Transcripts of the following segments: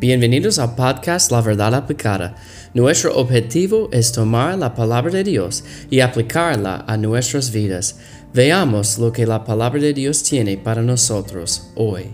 Bienvenidos al podcast La Verdad Aplicada. Nuestro objetivo es tomar la palabra de Dios y aplicarla a nuestras vidas. Veamos lo que la palabra de Dios tiene para nosotros hoy.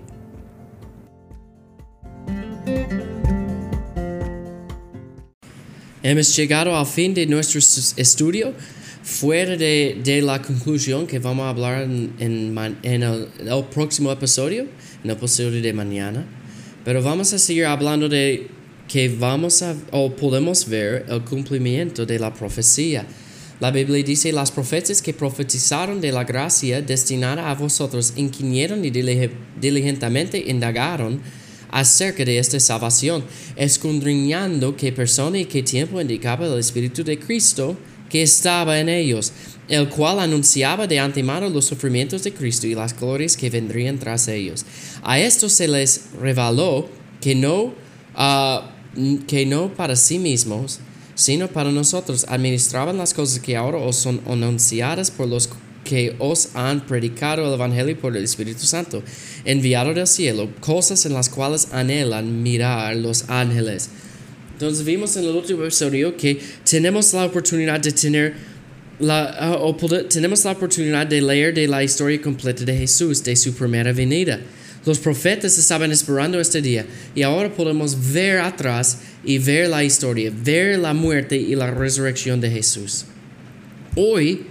Hemos llegado al fin de nuestro estudio fuera de, la conclusión que vamos a hablar en, el próximo episodio, en el episodio de mañana. Pero vamos a seguir hablando de que vamos a o podemos ver el cumplimiento de la profecía. La Biblia dice, las profetas que profetizaron de la gracia destinada a vosotros inquinieron y diligentemente indagaron acerca de esta salvación, escudriñando qué persona y qué tiempo indicaba el Espíritu de Cristo que estaba en ellos, el cual anunciaba de antemano los sufrimientos de Cristo y las glorias que vendrían tras ellos. A esto se les reveló que no, ah, que no para sí mismos, sino para nosotros administraban las cosas que ahora os son anunciadas por los que os han predicado el Evangelio por el Espíritu Santo, enviado del cielo, cosas en las cuales anhelan mirar los ángeles. Entonces vimos en el último episodio que tenemos la oportunidad de tener la, ah, tenemos la oportunidad de leer de la historia completa de Jesús, de su primera venida. Los profetas estaban esperando este día y ahora podemos ver atrás y ver la historia, ver la muerte y la resurrección de Jesús. Hoy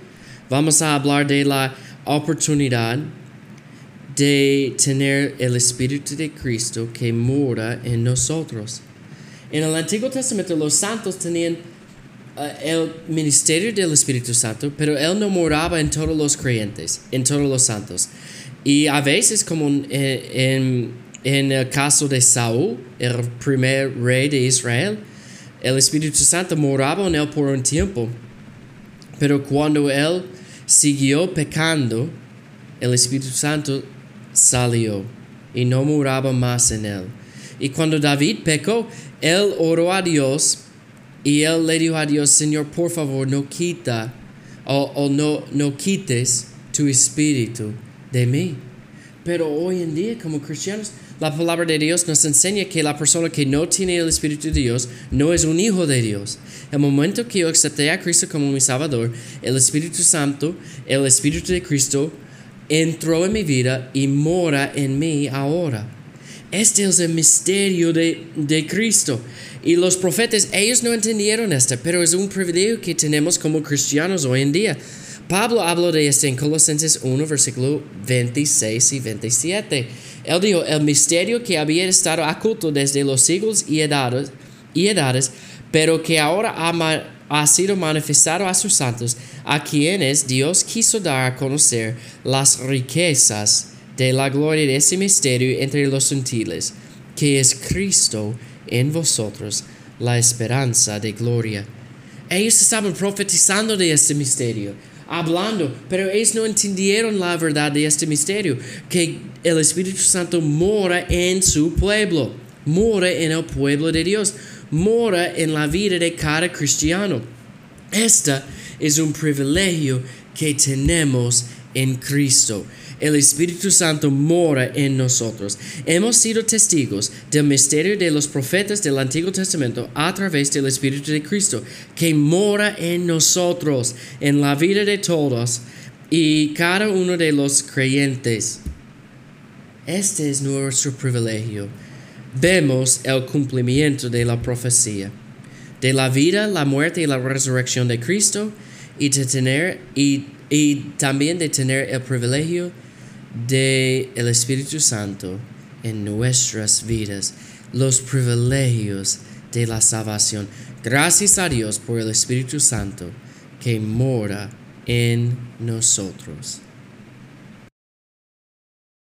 vamos a hablar de la oportunidad de tener el Espíritu de Cristo que mora en nosotros. En el Antiguo Testamento los santos tenían eh, el ministerio del Espíritu Santo, pero Él no moraba en todos los creyentes, en todos los santos. Y a veces, como en, en, el caso de Saúl, el primer rey de Israel, el Espíritu Santo moraba en él por un tiempo, pero cuando él siguió pecando, el Espíritu Santo salió y no moraba más en él. Y cuando David pecó, él oró a Dios y él le dijo a Dios, Señor, por favor, no quita o, no, no quites tu espíritu de mí. Pero hoy en día, como cristianos, la palabra de Dios nos enseña que la persona que no tiene el Espíritu de Dios no es un hijo de Dios. El momento que yo acepté a Cristo como mi Salvador, el Espíritu Santo, el Espíritu de Cristo, entró en mi vida y mora en mí ahora. Este es el misterio de, de Cristo. Y los profetas, ellos no entendieron esto, pero es un privilegio que tenemos como cristianos hoy en día. Pablo habló de esto en Colosenses 1, versículo 26 y 27. Él dijo, el misterio que había estado oculto desde los siglos y edades, y edades pero que ahora ha, ha sido manifestado a sus santos, a quienes Dios quiso dar a conocer las riquezas de la gloria de ese misterio entre los gentiles, que es Cristo en vosotros, la esperanza de gloria. Ellos estaban profetizando de este misterio, hablando, pero ellos no entendieron la verdad de este misterio, que el Espíritu Santo mora en su pueblo, mora en el pueblo de Dios, mora en la vida de cada cristiano. Este es un privilegio que tenemos en Cristo el Espíritu Santo mora en nosotros. Hemos sido testigos del misterio de los profetas del Antiguo Testamento a través del Espíritu de Cristo, que mora en nosotros, en la vida de todos y cada uno de los creyentes. Este es nuestro privilegio. Vemos el cumplimiento de la profecía, de la vida, la muerte y la resurrección de Cristo, y, de tener, y, y también de tener el privilegio de el Espíritu Santo en nuestras vidas, los privilegios de la salvación. Gracias a Dios por el Espíritu Santo que mora en nosotros.